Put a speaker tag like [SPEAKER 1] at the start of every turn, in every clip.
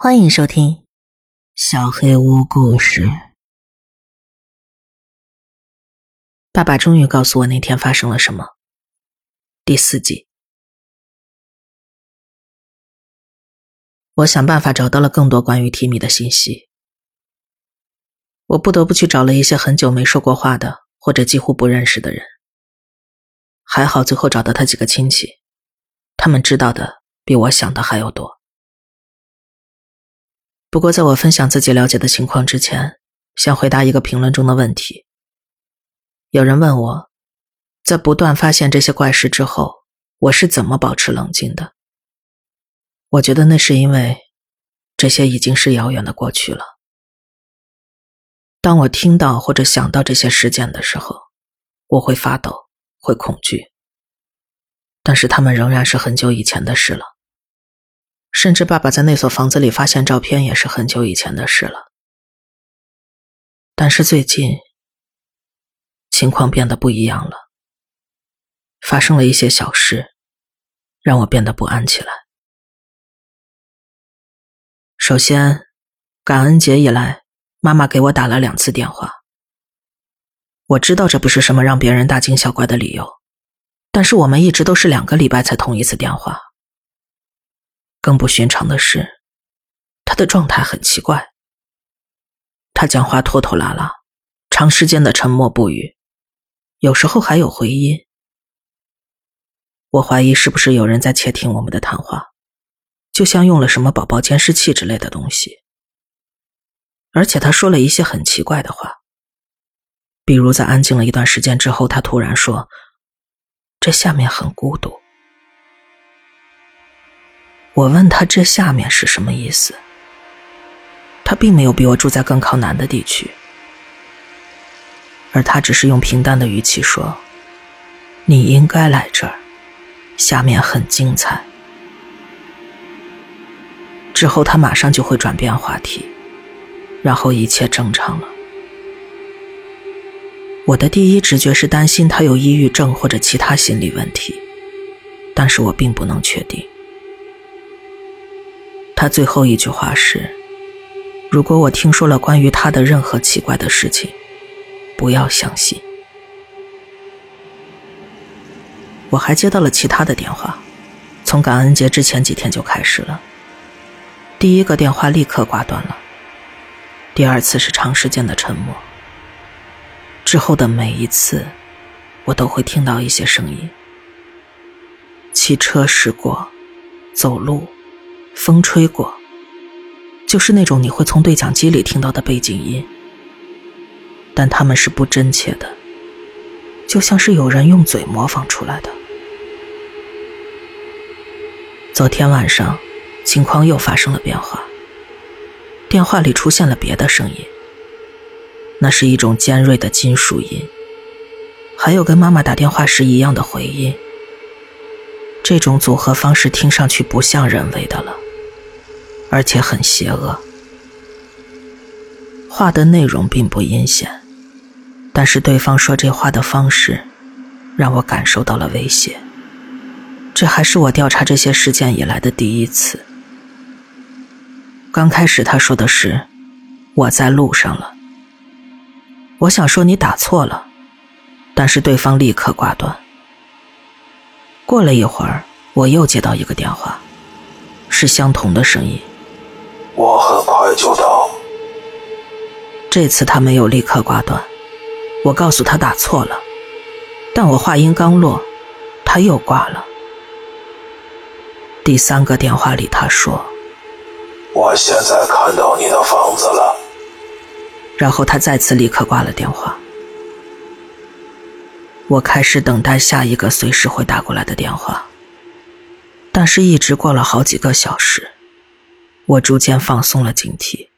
[SPEAKER 1] 欢迎收听《小黑屋故事》。爸爸终于告诉我那天发生了什么。第四集，我想办法找到了更多关于提米的信息。我不得不去找了一些很久没说过话的或者几乎不认识的人。还好，最后找到他几个亲戚，他们知道的比我想的还要多。不过，在我分享自己了解的情况之前，先回答一个评论中的问题。有人问我，在不断发现这些怪事之后，我是怎么保持冷静的？我觉得那是因为，这些已经是遥远的过去了。当我听到或者想到这些事件的时候，我会发抖。会恐惧，但是他们仍然是很久以前的事了。甚至爸爸在那所房子里发现照片也是很久以前的事了。但是最近，情况变得不一样了，发生了一些小事，让我变得不安起来。首先，感恩节以来，妈妈给我打了两次电话。我知道这不是什么让别人大惊小怪的理由，但是我们一直都是两个礼拜才通一次电话。更不寻常的是，他的状态很奇怪。他讲话拖拖拉拉，长时间的沉默不语，有时候还有回音。我怀疑是不是有人在窃听我们的谈话，就像用了什么宝宝监视器之类的东西。而且他说了一些很奇怪的话。比如，在安静了一段时间之后，他突然说：“这下面很孤独。”我问他：“这下面是什么意思？”他并没有比我住在更靠南的地区，而他只是用平淡的语气说：“你应该来这儿，下面很精彩。”之后，他马上就会转变话题，然后一切正常了。我的第一直觉是担心他有抑郁症或者其他心理问题，但是我并不能确定。他最后一句话是：“如果我听说了关于他的任何奇怪的事情，不要相信。”我还接到了其他的电话，从感恩节之前几天就开始了。第一个电话立刻挂断了，第二次是长时间的沉默。之后的每一次，我都会听到一些声音：汽车驶过，走路，风吹过，就是那种你会从对讲机里听到的背景音。但他们是不真切的，就像是有人用嘴模仿出来的。昨天晚上，情况又发生了变化，电话里出现了别的声音。那是一种尖锐的金属音，还有跟妈妈打电话时一样的回音。这种组合方式听上去不像人为的了，而且很邪恶。话的内容并不阴险，但是对方说这话的方式，让我感受到了威胁。这还是我调查这些事件以来的第一次。刚开始他说的是：“我在路上了。”我想说你打错了，但是对方立刻挂断。过了一会儿，我又接到一个电话，是相同的声音。
[SPEAKER 2] 我很快就到。
[SPEAKER 1] 这次他没有立刻挂断，我告诉他打错了，但我话音刚落，他又挂了。第三个电话里他说：“
[SPEAKER 2] 我现在看到你的房子了。”
[SPEAKER 1] 然后他再次立刻挂了电话。我开始等待下一个随时会打过来的电话，但是一直过了好几个小时，我逐渐放松了警惕。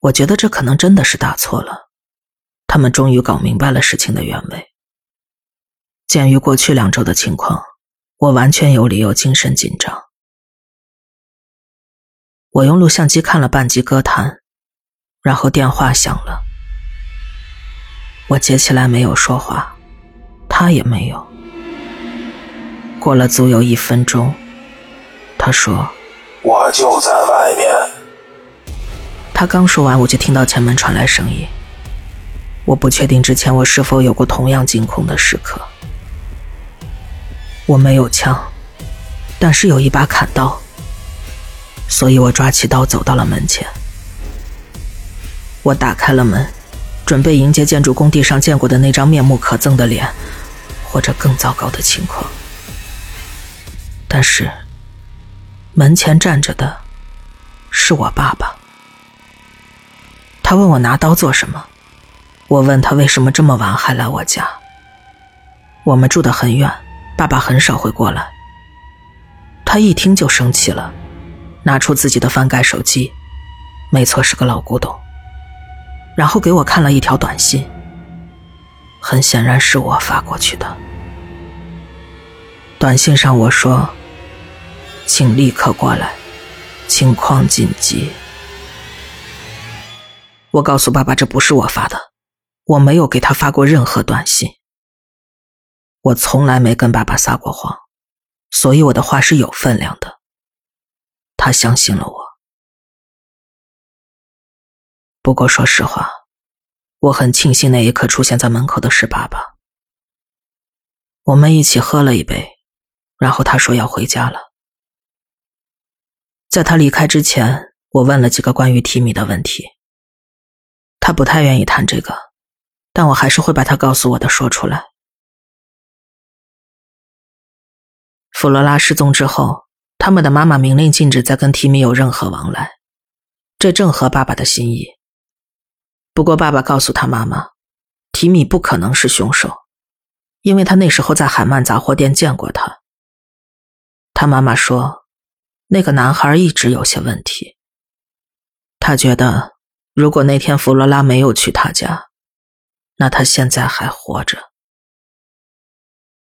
[SPEAKER 1] 我觉得这可能真的是打错了，他们终于搞明白了事情的原委。鉴于过去两周的情况，我完全有理由精神紧张。我用录像机看了半集歌坛。然后电话响了，我接起来没有说话，他也没有。过了足有一分钟，他说：“
[SPEAKER 2] 我就在外面。
[SPEAKER 1] 他刚说完，我就听到前门传来声音。我不确定之前我是否有过同样惊恐的时刻。我没有枪，但是有一把砍刀，所以我抓起刀走到了门前。我打开了门，准备迎接建筑工地上见过的那张面目可憎的脸，或者更糟糕的情况。但是，门前站着的是我爸爸。他问我拿刀做什么，我问他为什么这么晚还来我家。我们住得很远，爸爸很少会过来。他一听就生气了，拿出自己的翻盖手机，没错，是个老古董。然后给我看了一条短信，很显然是我发过去的。短信上我说：“请立刻过来，情况紧急。”我告诉爸爸这不是我发的，我没有给他发过任何短信。我从来没跟爸爸撒过谎，所以我的话是有分量的。他相信了我。不过说实话，我很庆幸那一刻出现在门口的是爸爸。我们一起喝了一杯，然后他说要回家了。在他离开之前，我问了几个关于提米的问题。他不太愿意谈这个，但我还是会把他告诉我的说出来。弗罗拉失踪之后，他们的妈妈明令禁止再跟提米有任何往来，这正合爸爸的心意。不过，爸爸告诉他妈妈，提米不可能是凶手，因为他那时候在海曼杂货店见过他。他妈妈说，那个男孩一直有些问题。他觉得，如果那天弗罗拉没有去他家，那他现在还活着。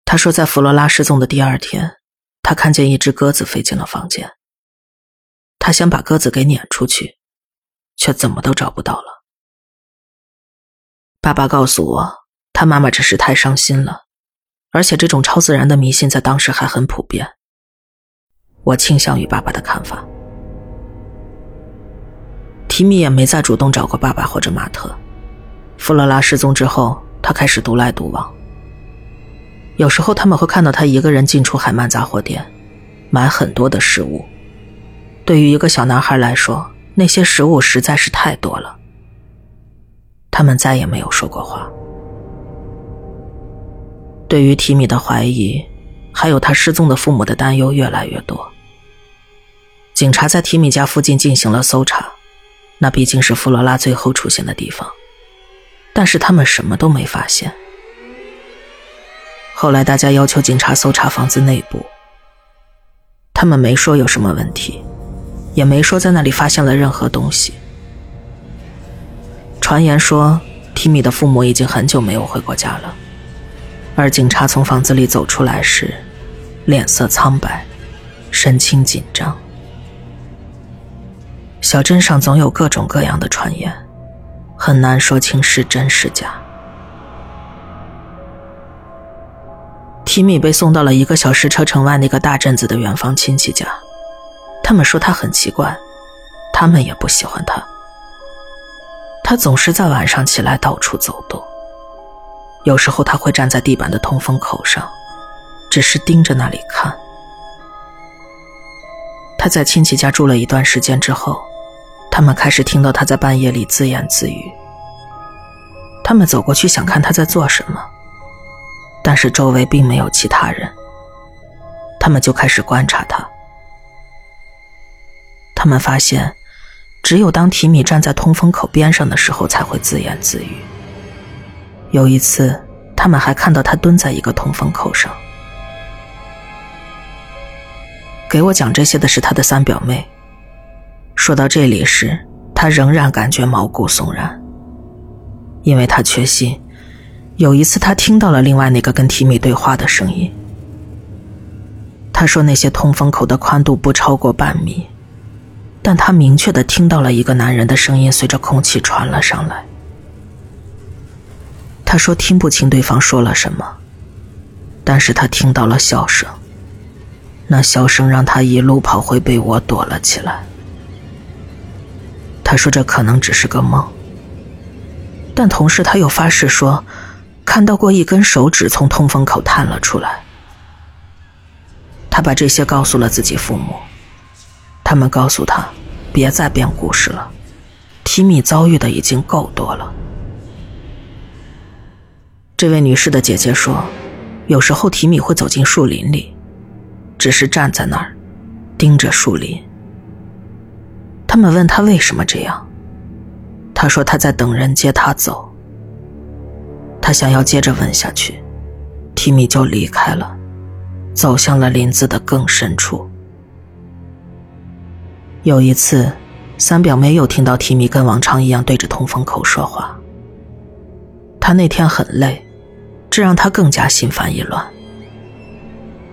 [SPEAKER 1] 他说，在弗罗拉失踪的第二天，他看见一只鸽子飞进了房间。他想把鸽子给撵出去，却怎么都找不到了。爸爸告诉我，他妈妈只是太伤心了，而且这种超自然的迷信在当时还很普遍。我倾向于爸爸的看法。提米也没再主动找过爸爸或者马特。弗洛拉失踪之后，他开始独来独往。有时候他们会看到他一个人进出海曼杂货店，买很多的食物。对于一个小男孩来说，那些食物实在是太多了。他们再也没有说过话。对于提米的怀疑，还有他失踪的父母的担忧越来越多。警察在提米家附近进行了搜查，那毕竟是弗罗拉最后出现的地方，但是他们什么都没发现。后来大家要求警察搜查房子内部，他们没说有什么问题，也没说在那里发现了任何东西。传言说，提米的父母已经很久没有回过家了，而警察从房子里走出来时，脸色苍白，神情紧张。小镇上总有各种各样的传言，很难说清是真是假。提米被送到了一个小时车程外那个大镇子的远方亲戚家，他们说他很奇怪，他们也不喜欢他。他总是在晚上起来到处走动，有时候他会站在地板的通风口上，只是盯着那里看。他在亲戚家住了一段时间之后，他们开始听到他在半夜里自言自语。他们走过去想看他在做什么，但是周围并没有其他人。他们就开始观察他，他们发现。只有当提米站在通风口边上的时候，才会自言自语。有一次，他们还看到他蹲在一个通风口上。给我讲这些的是他的三表妹。说到这里时，他仍然感觉毛骨悚然，因为他确信，有一次他听到了另外那个跟提米对话的声音。他说那些通风口的宽度不超过半米。但他明确的听到了一个男人的声音随着空气传了上来。他说听不清对方说了什么，但是他听到了笑声，那笑声让他一路跑回被窝躲了起来。他说这可能只是个梦，但同时他又发誓说，看到过一根手指从通风口探了出来。他把这些告诉了自己父母，他们告诉他，别再编故事了，提米遭遇的已经够多了。这位女士的姐姐说，有时候提米会走进树林里。只是站在那儿，盯着树林。他们问他为什么这样，他说他在等人接他走。他想要接着问下去，提米就离开了，走向了林子的更深处。有一次，三表妹又听到提米跟往常一样对着通风口说话。他那天很累，这让他更加心烦意乱。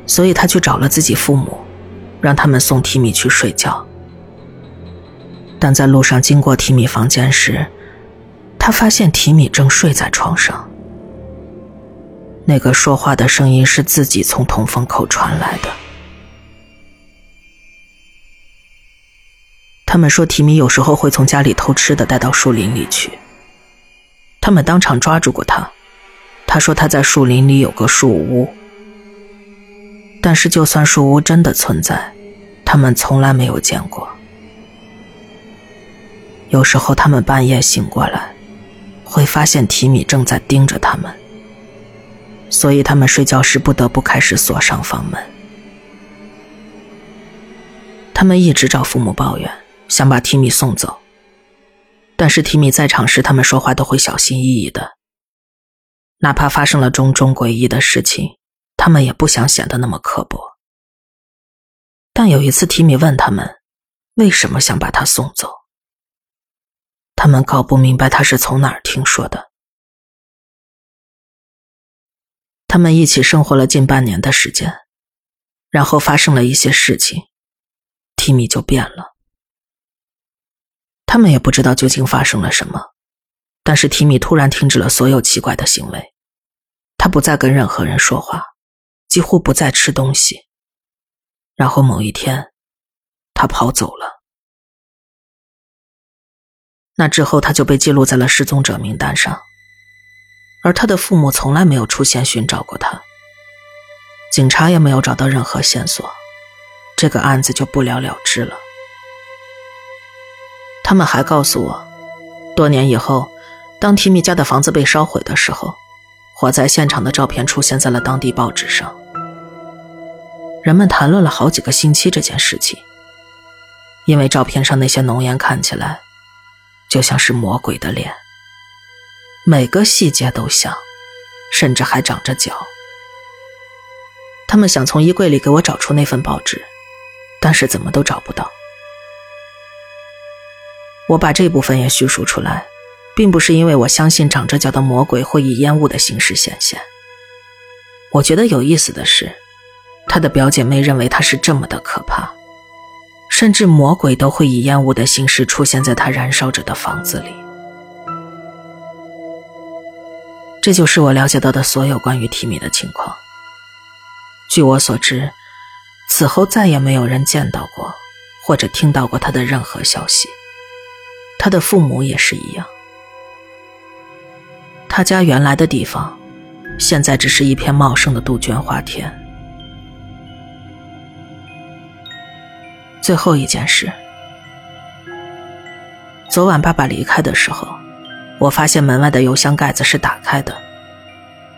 [SPEAKER 1] 所以他去找了自己父母，让他们送提米去睡觉。但在路上经过提米房间时，他发现提米正睡在床上。那个说话的声音是自己从通风口传来的。他们说提米有时候会从家里偷吃的带到树林里去。他们当场抓住过他，他说他在树林里有个树屋。但是，就算树屋真的存在，他们从来没有见过。有时候，他们半夜醒过来，会发现提米正在盯着他们，所以他们睡觉时不得不开始锁上房门。他们一直找父母抱怨，想把提米送走，但是提米在场时，他们说话都会小心翼翼的，哪怕发生了种种诡异的事情。他们也不想显得那么刻薄，但有一次，提米问他们为什么想把他送走，他们搞不明白他是从哪儿听说的。他们一起生活了近半年的时间，然后发生了一些事情，提米就变了。他们也不知道究竟发生了什么，但是提米突然停止了所有奇怪的行为，他不再跟任何人说话。几乎不再吃东西，然后某一天，他跑走了。那之后，他就被记录在了失踪者名单上，而他的父母从来没有出现寻找过他，警察也没有找到任何线索，这个案子就不了了之了。他们还告诉我，多年以后，当提米家的房子被烧毁的时候，火灾现场的照片出现在了当地报纸上。人们谈论了好几个星期这件事情，因为照片上那些浓烟看起来就像是魔鬼的脸，每个细节都像，甚至还长着脚。他们想从衣柜里给我找出那份报纸，但是怎么都找不到。我把这部分也叙述出来，并不是因为我相信长着脚的魔鬼会以烟雾的形式显现。我觉得有意思的是。他的表姐妹认为他是这么的可怕，甚至魔鬼都会以烟雾的形式出现在他燃烧着的房子里。这就是我了解到的所有关于提米的情况。据我所知，此后再也没有人见到过或者听到过他的任何消息，他的父母也是一样。他家原来的地方，现在只是一片茂盛的杜鹃花田。最后一件事，昨晚爸爸离开的时候，我发现门外的邮箱盖子是打开的。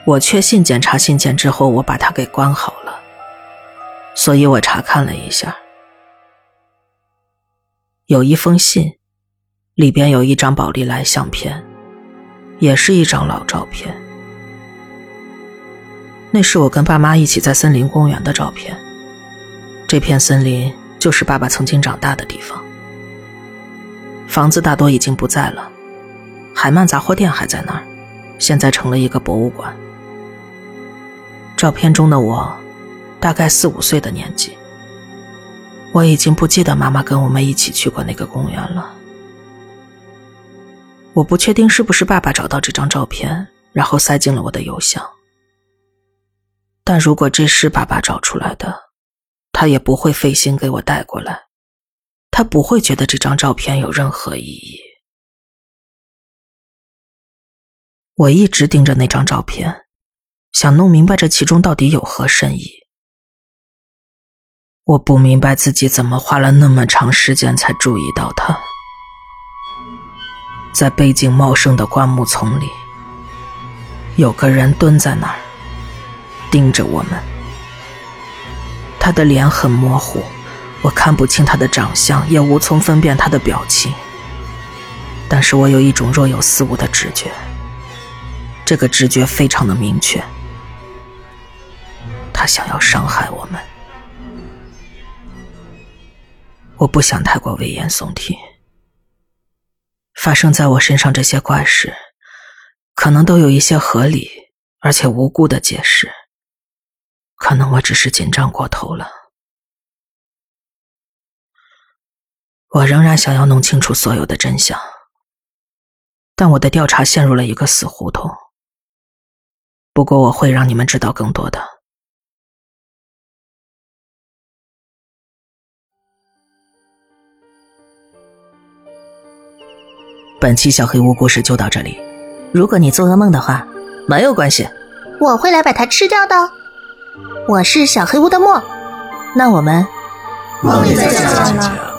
[SPEAKER 1] 我确信检查信件之后，我把它给关好了，所以我查看了一下，有一封信，里边有一张宝丽来相片，也是一张老照片。那是我跟爸妈一起在森林公园的照片，这片森林。就是爸爸曾经长大的地方。房子大多已经不在了，海曼杂货店还在那儿，现在成了一个博物馆。照片中的我，大概四五岁的年纪。我已经不记得妈妈跟我们一起去过那个公园了。我不确定是不是爸爸找到这张照片，然后塞进了我的邮箱。但如果这是爸爸找出来的，他也不会费心给我带过来，他不会觉得这张照片有任何意义。我一直盯着那张照片，想弄明白这其中到底有何深意。我不明白自己怎么花了那么长时间才注意到他，在背景茂盛的灌木丛里，有个人蹲在那儿，盯着我们。他的脸很模糊，我看不清他的长相，也无从分辨他的表情。但是我有一种若有似无的直觉，这个直觉非常的明确，他想要伤害我们。我不想太过危言耸听，发生在我身上这些怪事，可能都有一些合理而且无辜的解释。可能我只是紧张过头了。我仍然想要弄清楚所有的真相，但我的调查陷入了一个死胡同。不过我会让你们知道更多的。本期小黑屋故事就到这里。如果你做噩梦的话，没有关系，
[SPEAKER 3] 我会来把它吃掉的。我是小黑屋的墨，
[SPEAKER 1] 那我们
[SPEAKER 2] 梦里再见了。